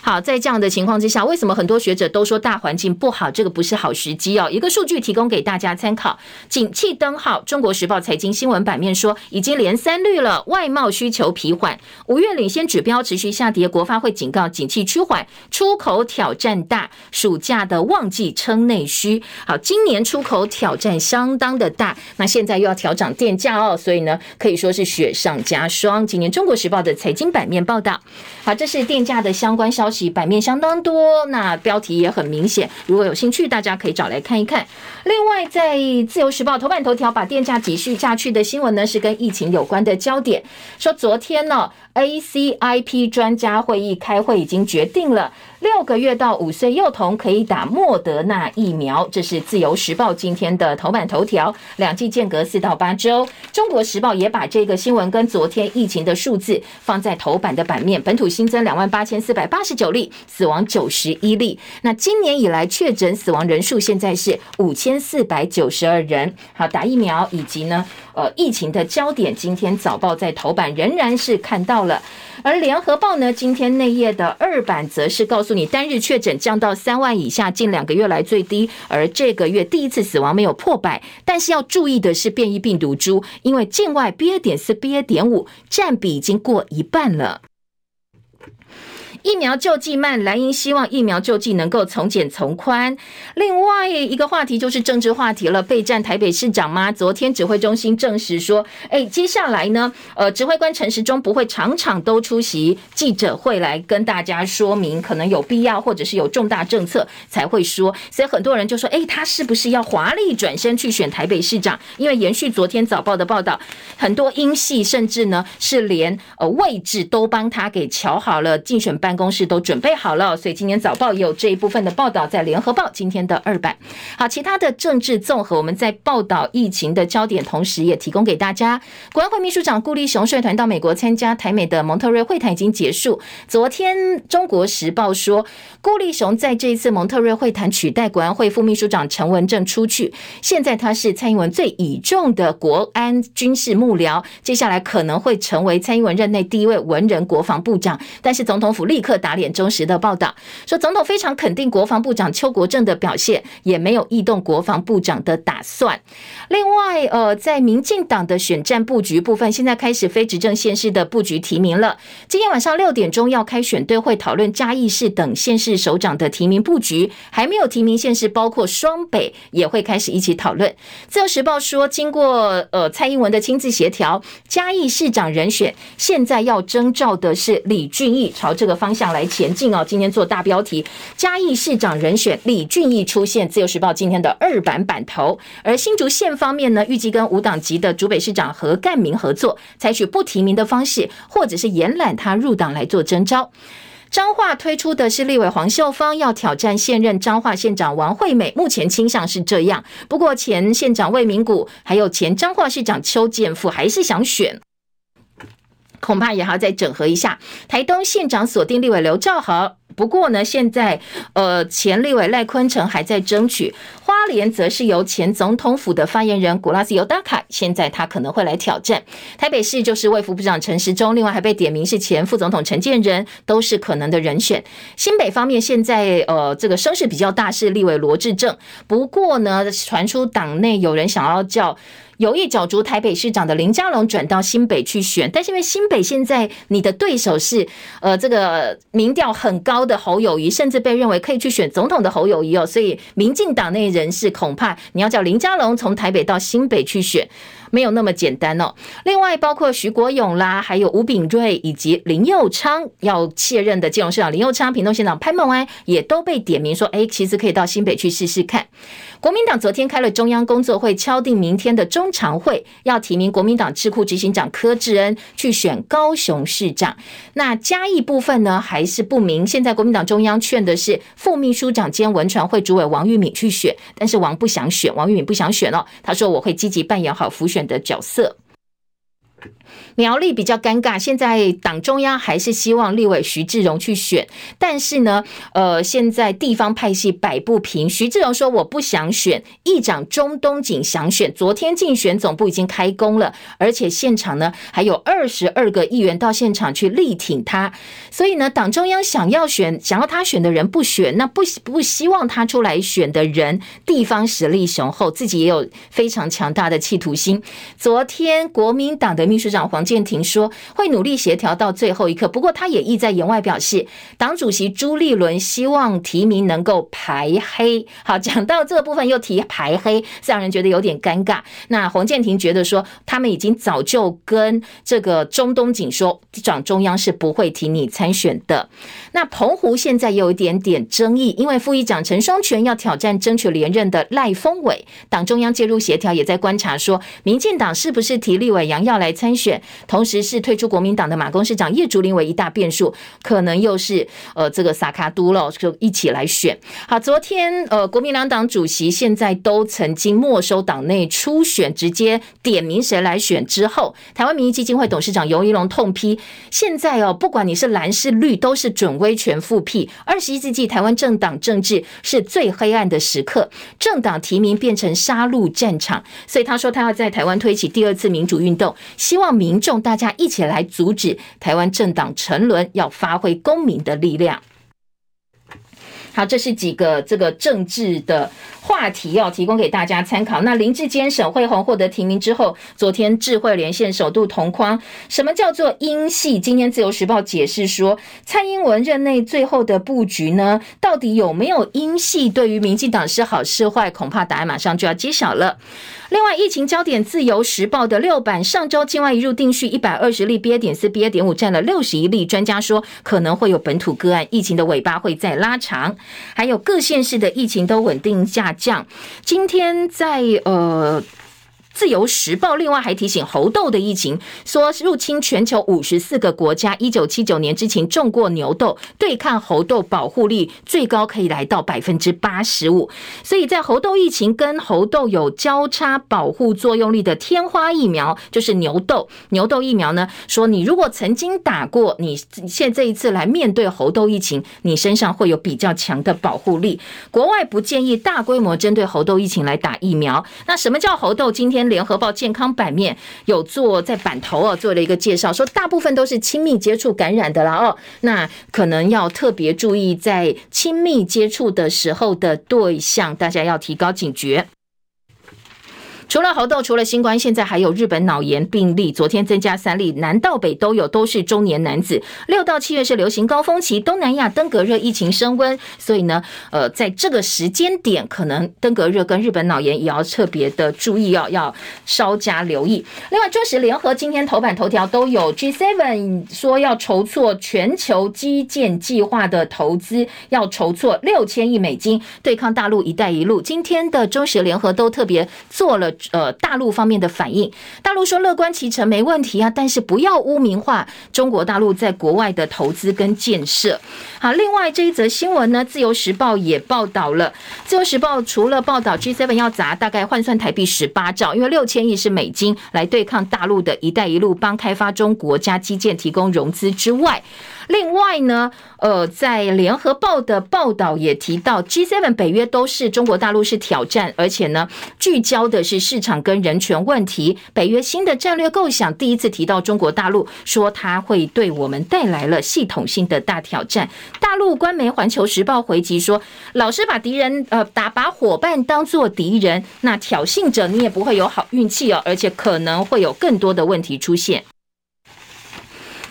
好，在这样的情况之下，为什么很多学者都说大环境不好？这个不是好时机哦。一个数据提供给大家参考：景气灯号，《中国时报》财经新闻版面说，已经连三绿了，外贸需求疲缓，五月领先指标持续下跌。国发会警告，景气趋缓，出口挑战大，暑假的旺季撑内需。好，今年出口挑战相当的大，那现在又要调涨电价哦，所以呢，可以说是雪上加霜。今年《中国时报》的财经版面报道，好，这是电价的相关消息，版面相当多，那标题也很明显。如果有兴趣，大家可以找来看一看。另外，在《自由时报》头版头条把电价继续下去的新闻呢，是跟疫情有关的焦点，说昨天呢。ACIP 专家会议开会已经决定了，六个月到五岁幼童可以打莫德纳疫苗。这是自由时报今天的头版头条，两剂间隔四到八周。中国时报也把这个新闻跟昨天疫情的数字放在头版的版面，本土新增两万八千四百八十九例，死亡九十一例。那今年以来确诊死亡人数现在是五千四百九十二人。好，打疫苗以及呢，呃，疫情的焦点，今天早报在头版仍然是看到了，而联合报呢，今天内页的二版则是告诉你，单日确诊降到三万以下，近两个月来最低，而这个月第一次死亡没有破百，但是要注意的是变异病毒株，因为境外 BA 点四、BA 点五占比已经过一半了。疫苗救济慢，蓝营希望疫苗救济能够从简从宽。另外一个话题就是政治话题了，备战台北市长吗？昨天指挥中心证实说，哎，接下来呢，呃，指挥官陈时中不会场场都出席记者会来跟大家说明，可能有必要或者是有重大政策才会说。所以很多人就说，哎，他是不是要华丽转身去选台北市长？因为延续昨天早报的报道，很多英系甚至呢是连呃位置都帮他给瞧好了，竞选办公室都准备好了，所以今年早报也有这一部分的报道，在联合报今天的二版。好，其他的政治综合，我们在报道疫情的焦点，同时也提供给大家。国安会秘书长顾立雄率团到美国参加台美的蒙特瑞会谈已经结束。昨天中国时报说，顾立雄在这一次蒙特瑞会谈取代国安会副秘书长陈文正出去，现在他是蔡英文最倚重的国安军事幕僚，接下来可能会成为蔡英文任内第一位文人国防部长。但是总统府立刻打脸中时的报道，说总统非常肯定国防部长邱国正的表现，也没有异动国防部长的打算。另外，呃，在民进党的选战布局部分，现在开始非执政县市的布局提名了。今天晚上六点钟要开选对会讨论嘉义市等县市首长的提名布局，还没有提名县市，包括双北也会开始一起讨论。自由时报说，经过呃蔡英文的亲自协调，嘉义市长人选现在要征召的是李俊毅，朝这个方向来前进哦，今天做大标题，嘉义市长人选李俊毅出现，自由时报今天的二版版头。而新竹县方面呢，预计跟无党籍的竹北市长何干明合作，采取不提名的方式，或者是延揽他入党来做征召。彰化推出的是立委黄秀芳要挑战现任彰化县长王惠美，目前倾向是这样。不过前县长魏明谷还有前彰化市长邱建富还是想选。恐怕也要再整合一下。台东县长锁定立委刘兆豪，不过呢，现在呃前立委赖坤成还在争取。花莲则是由前总统府的发言人古拉斯尤达卡，现在他可能会来挑战。台北市就是卫福部长陈时中，另外还被点名是前副总统陈建仁，都是可能的人选。新北方面现在呃这个声势比较大是立委罗志政，不过呢传出党内有人想要叫。有意角逐台北市长的林佳龙转到新北去选，但是因为新北现在你的对手是呃这个民调很高的侯友谊，甚至被认为可以去选总统的侯友谊哦，所以民进党内人士恐怕你要叫林佳龙从台北到新北去选。没有那么简单哦。另外，包括徐国勇啦，还有吴秉叡以及林佑昌要卸任的金融市长林佑昌、屏东县长潘孟安也都被点名说，哎，其实可以到新北去试试看。国民党昨天开了中央工作会，敲定明天的中常会，要提名国民党智库执行长柯志恩去选高雄市长。那嘉义部分呢，还是不明。现在国民党中央劝的是副秘书长兼文传会主委王玉敏去选，但是王不想选，王玉敏不想选了。他说我会积极扮演好辅选的角色。苗栗比较尴尬，现在党中央还是希望立委徐志荣去选，但是呢，呃，现在地方派系摆不平。徐志荣说我不想选，议长钟东锦想选。昨天竞选总部已经开工了，而且现场呢还有二十二个议员到现场去力挺他。所以呢，党中央想要选，想要他选的人不选，那不不希望他出来选的人，地方实力雄厚，自己也有非常强大的企图心。昨天国民党的秘书长黄。建庭说会努力协调到最后一刻，不过他也意在言外表示，党主席朱立伦希望提名能够排黑。好，讲到这个部分又提排黑，让人觉得有点尴尬。那黄建庭觉得说，他们已经早就跟这个中东锦说，党中央是不会提你参选的。那澎湖现在有一点点争议，因为副议长陈双全要挑战争取连任的赖峰伟，党中央介入协调，也在观察说，民进党是不是提立委杨耀来参选。同时是退出国民党的马公市长叶竹林为一大变数，可能又是呃这个萨卡都了，就一起来选。好，昨天呃国民两党主席现在都曾经没收党内初选，直接点名谁来选之后，台湾民意基金会董事长游宜龙痛批：现在哦，不管你是蓝是绿，都是准威权复辟。二十一世纪台湾政党政治是最黑暗的时刻，政党提名变成杀戮战场。所以他说他要在台湾推起第二次民主运动，希望民民众大家一起来阻止台湾政党沉沦，要发挥公民的力量。好，这是几个这个政治的话题要提供给大家参考。那林志坚、沈慧虹获得提名之后，昨天智慧连线首度同框。什么叫做英系？今天自由时报解释说，蔡英文任内最后的布局呢，到底有没有英系？对于民进党是好是坏，恐怕答案马上就要揭晓了。另外，疫情焦点，自由时报的六版上周境外移入定序一百二十例，BA. 点四 BA. 点五占了六十一例。专家说可能会有本土个案，疫情的尾巴会再拉长。还有各县市的疫情都稳定下降。今天在呃。自由时报另外还提醒猴痘的疫情，说入侵全球五十四个国家，一九七九年之前种过牛痘，对抗猴痘保护力最高可以来到百分之八十五。所以在猴痘疫情跟猴痘有交叉保护作用力的天花疫苗，就是牛痘牛痘疫苗呢，说你如果曾经打过，你现这一次来面对猴痘疫情，你身上会有比较强的保护力。国外不建议大规模针对猴痘疫情来打疫苗。那什么叫猴痘？今天。联合报健康版面有做在版头哦，做了一个介绍，说大部分都是亲密接触感染的啦哦，那可能要特别注意在亲密接触的时候的对象，大家要提高警觉。除了猴痘，除了新冠，现在还有日本脑炎病例，昨天增加三例，南到北都有，都是中年男子。六到七月是流行高峰期，东南亚登革热疫情升温，所以呢，呃，在这个时间点，可能登革热跟日本脑炎也要特别的注意哦，要稍加留意。另外，中时联合今天头版头条都有 G7 说要筹措全球基建计划的投资，要筹措六千亿美金对抗大陆“一带一路”。今天的中时联合都特别做了。呃，大陆方面的反应，大陆说乐观其成没问题啊，但是不要污名化中国大陆在国外的投资跟建设。好，另外这一则新闻呢，《自由时报》也报道了，《自由时报》除了报道 G7 要砸大概换算台币十八兆，因为六千亿是美金来对抗大陆的一带一路，帮开发中国家基建提供融资之外。另外呢，呃，在联合报的报道也提到，G7 北约都是中国大陆是挑战，而且呢，聚焦的是市场跟人权问题。北约新的战略构想第一次提到中国大陆，说它会对我们带来了系统性的大挑战。大陆官媒《环球时报》回击说，老是把敌人呃打把伙伴当做敌人，那挑衅者你也不会有好运气哦，而且可能会有更多的问题出现。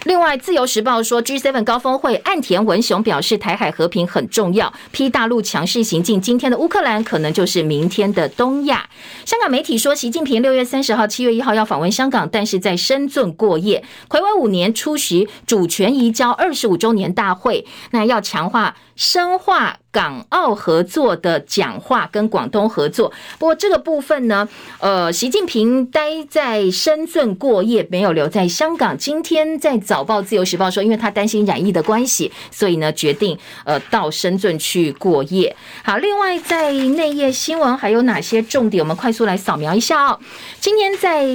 另外，《自由时报》说，G7 高峰会，岸田文雄表示台海和平很重要，批大陆强势行径。今天的乌克兰可能就是明天的东亚。香港媒体说，习近平六月三十号、七月一号要访问香港，但是在深圳过夜，睽违五年出席主权移交二十五周年大会，那要强化。深化港澳合作的讲话跟广东合作，不过这个部分呢，呃，习近平待在深圳过夜，没有留在香港。今天在早。报、自由时报说，因为他担心染疫的关系，所以呢决定呃到深圳去过夜。好，另外在内页新闻还有哪些重点？我们快速来扫描一下哦。今天在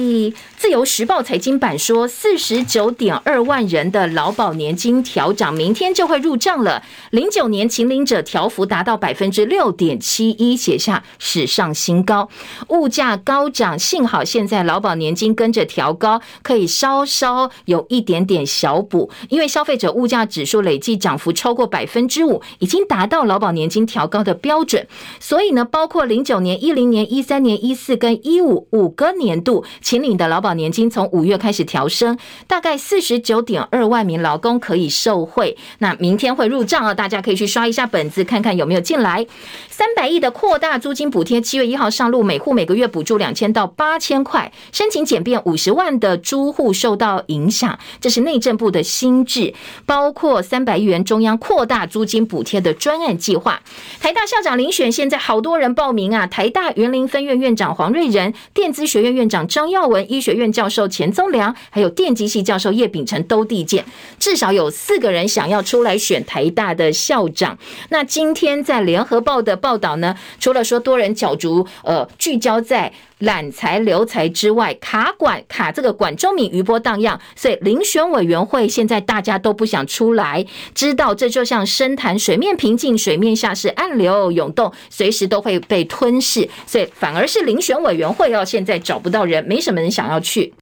自由时报财经版说，四十九点二万人的劳保年金调涨，明天就会入账了。零九年请领者调幅达到百分之六点七一，写下史上新高。物价高涨，幸好现在劳保年金跟着调高，可以稍稍有一点点小补。因为消费者物价指数累计涨幅超过百分之五，已经达到劳保年金调高的标准。所以呢，包括零九年、一零年、一三年、一四跟一五五个年度秦岭的劳保。年金从五月开始调升，大概四十九点二万名劳工可以受惠。那明天会入账啊，大家可以去刷一下本子，看看看有没有进来。三百亿的扩大租金补贴，七月一号上路，每户每个月补助两千到八千块，申请简便五十万的租户受到影响。这是内政部的新制，包括三百亿元中央扩大租金补贴的专案计划。台大校长遴选，现在好多人报名啊！台大园林分院院长黄瑞仁，电资学院院长张耀文，医学院教授钱宗良，还有电机系教授叶秉成都递件，至少有四个人想要出来选台大的校长。那今今天在联合报的报道呢，除了说多人角逐，呃，聚焦在揽才留才之外，卡管卡这个管中闵余波荡漾，所以遴选委员会现在大家都不想出来，知道这就像深潭水面平静，水面下是暗流涌动，随时都会被吞噬，所以反而是遴选委员会要现在找不到人，没什么人想要去。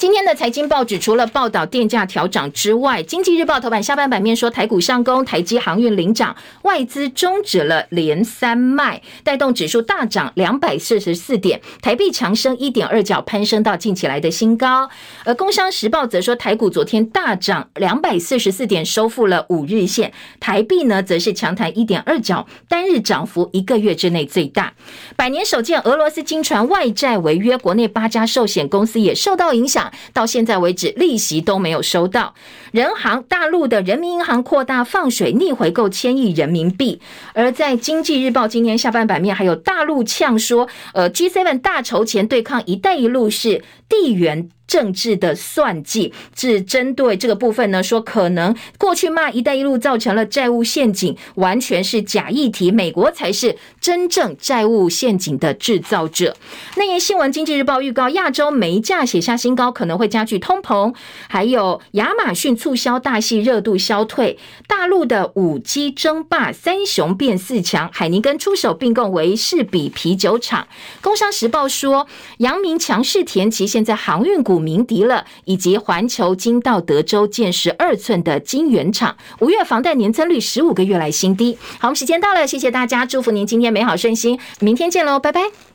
今天的财经报纸除了报道电价调涨之外，《经济日报》头版下半版面说台股上攻，台积航运领涨，外资终止了连三卖，带动指数大涨两百四十四点，台币强升一点二角，攀升到近期来的新高。而《工商时报》则说台股昨天大涨两百四十四点，收复了五日线，台币呢则是强弹一点二角，单日涨幅一个月之内最大。百年首见，俄罗斯惊传外债违约，国内八家寿险公司也受到影响。到现在为止，利息都没有收到。人行大陆的人民银行扩大放水逆回购千亿人民币，而在经济日报今天下半版面还有大陆呛说，呃，G7 大筹钱对抗“一带一路”是地缘。政治的算计，是针对这个部分呢，说可能过去骂“一带一路”造成了债务陷阱，完全是假议题，美国才是真正债务陷阱的制造者。那页新闻，《经济日报》预告亚洲煤价写下新高，可能会加剧通膨。还有亚马逊促销大戏热度消退，大陆的五 G 争霸，三雄变四强，海宁根出手并购维士比啤酒厂。《工商时报》说，阳明强势填息，现在航运股。鸣笛了，以及环球金到德州建十二寸的晶圆厂，五月房贷年增率十五个月来新低。好，我们时间到了，谢谢大家，祝福您今天美好顺心，明天见喽，拜拜。